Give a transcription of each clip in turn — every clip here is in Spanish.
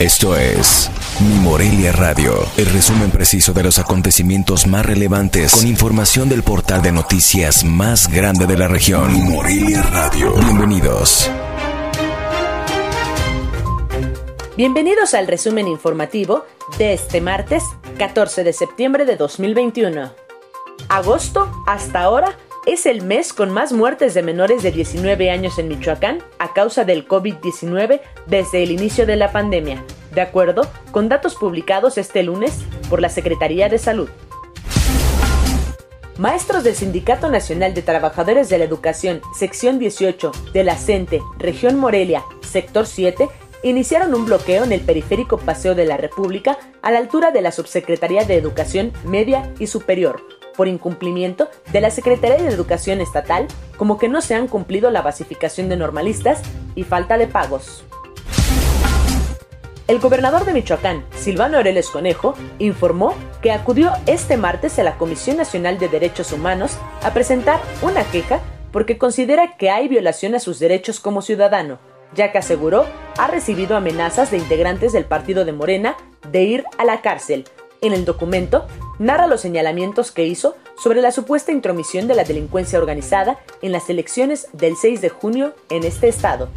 Esto es Mi Morelia Radio, el resumen preciso de los acontecimientos más relevantes con información del portal de noticias más grande de la región. Mi Morelia Radio. Bienvenidos. Bienvenidos al resumen informativo de este martes 14 de septiembre de 2021. Agosto hasta ahora es el mes con más muertes de menores de 19 años en Michoacán a causa del COVID-19 desde el inicio de la pandemia, de acuerdo con datos publicados este lunes por la Secretaría de Salud. Maestros del Sindicato Nacional de Trabajadores de la Educación, sección 18 de la CENTE, región Morelia, sector 7, iniciaron un bloqueo en el periférico Paseo de la República a la altura de la Subsecretaría de Educación Media y Superior, por incumplimiento de la Secretaría de Educación Estatal, como que no se han cumplido la basificación de normalistas y falta de pagos. El gobernador de Michoacán, Silvano Aureles Conejo, informó que acudió este martes a la Comisión Nacional de Derechos Humanos a presentar una queja porque considera que hay violación a sus derechos como ciudadano, ya que aseguró ha recibido amenazas de integrantes del partido de Morena de ir a la cárcel en el documento, narra los señalamientos que hizo sobre la supuesta intromisión de la delincuencia organizada en las elecciones del 6 de junio en este estado.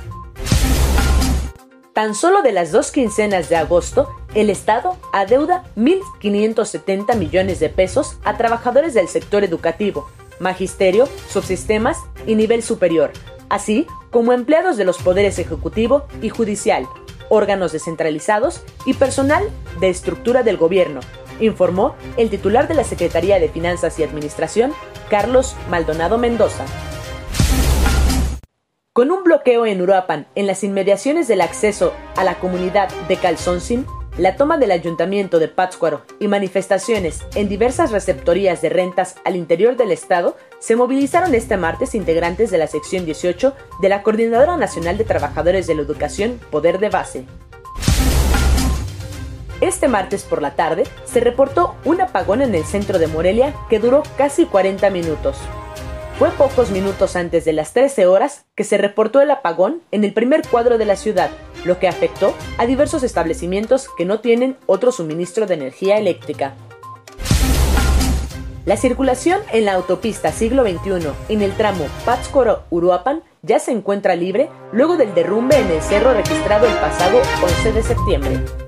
Tan solo de las dos quincenas de agosto, el Estado adeuda 1.570 millones de pesos a trabajadores del sector educativo, magisterio, subsistemas y nivel superior, así como empleados de los poderes ejecutivo y judicial, órganos descentralizados y personal de estructura del gobierno, informó el titular de la Secretaría de Finanzas y Administración, Carlos Maldonado Mendoza. Con un bloqueo en Uruapan, en las inmediaciones del acceso a la comunidad de Calzoncin, la toma del ayuntamiento de Pátzcuaro y manifestaciones en diversas receptorías de rentas al interior del estado, se movilizaron este martes integrantes de la sección 18 de la Coordinadora Nacional de Trabajadores de la Educación Poder de Base. Este martes por la tarde se reportó un apagón en el centro de Morelia que duró casi 40 minutos. Fue pocos minutos antes de las 13 horas que se reportó el apagón en el primer cuadro de la ciudad, lo que afectó a diversos establecimientos que no tienen otro suministro de energía eléctrica. La circulación en la autopista siglo XXI en el tramo Pátzcuaro-Uruapan ya se encuentra libre luego del derrumbe en el cerro registrado el pasado 11 de septiembre.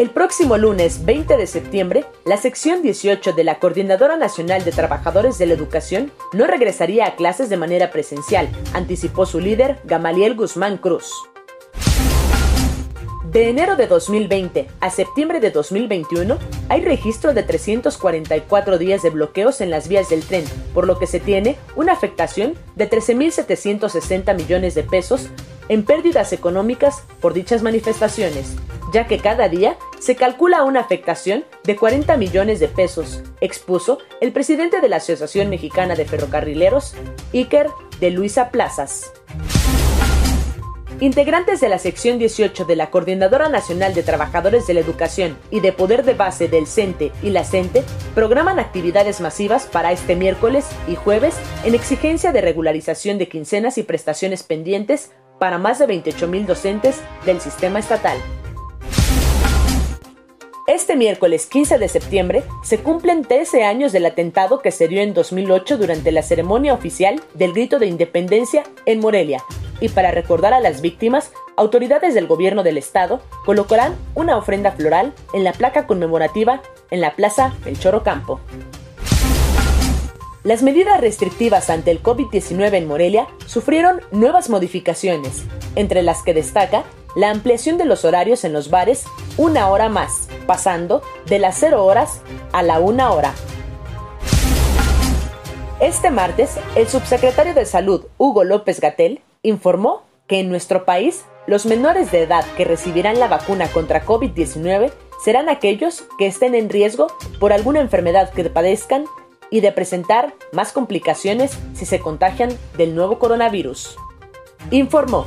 El próximo lunes 20 de septiembre, la sección 18 de la Coordinadora Nacional de Trabajadores de la Educación no regresaría a clases de manera presencial, anticipó su líder, Gamaliel Guzmán Cruz. De enero de 2020 a septiembre de 2021 hay registro de 344 días de bloqueos en las vías del tren, por lo que se tiene una afectación de 13.760 millones de pesos en pérdidas económicas por dichas manifestaciones, ya que cada día se calcula una afectación de 40 millones de pesos, expuso el presidente de la Asociación Mexicana de Ferrocarrileros, Iker de Luisa Plazas. Integrantes de la sección 18 de la Coordinadora Nacional de Trabajadores de la Educación y de Poder de Base del CENTE y la CENTE programan actividades masivas para este miércoles y jueves en exigencia de regularización de quincenas y prestaciones pendientes para más de 28.000 docentes del sistema estatal. Este miércoles 15 de septiembre se cumplen 13 años del atentado que se dio en 2008 durante la ceremonia oficial del Grito de Independencia en Morelia. Y para recordar a las víctimas, autoridades del gobierno del estado colocarán una ofrenda floral en la placa conmemorativa en la Plaza El Choro Campo. Las medidas restrictivas ante el COVID-19 en Morelia sufrieron nuevas modificaciones, entre las que destaca la ampliación de los horarios en los bares una hora más, pasando de las 0 horas a la 1 hora. Este martes, el subsecretario de Salud, Hugo López Gatel, informó que en nuestro país los menores de edad que recibirán la vacuna contra COVID-19 serán aquellos que estén en riesgo por alguna enfermedad que padezcan y de presentar más complicaciones si se contagian del nuevo coronavirus. Informó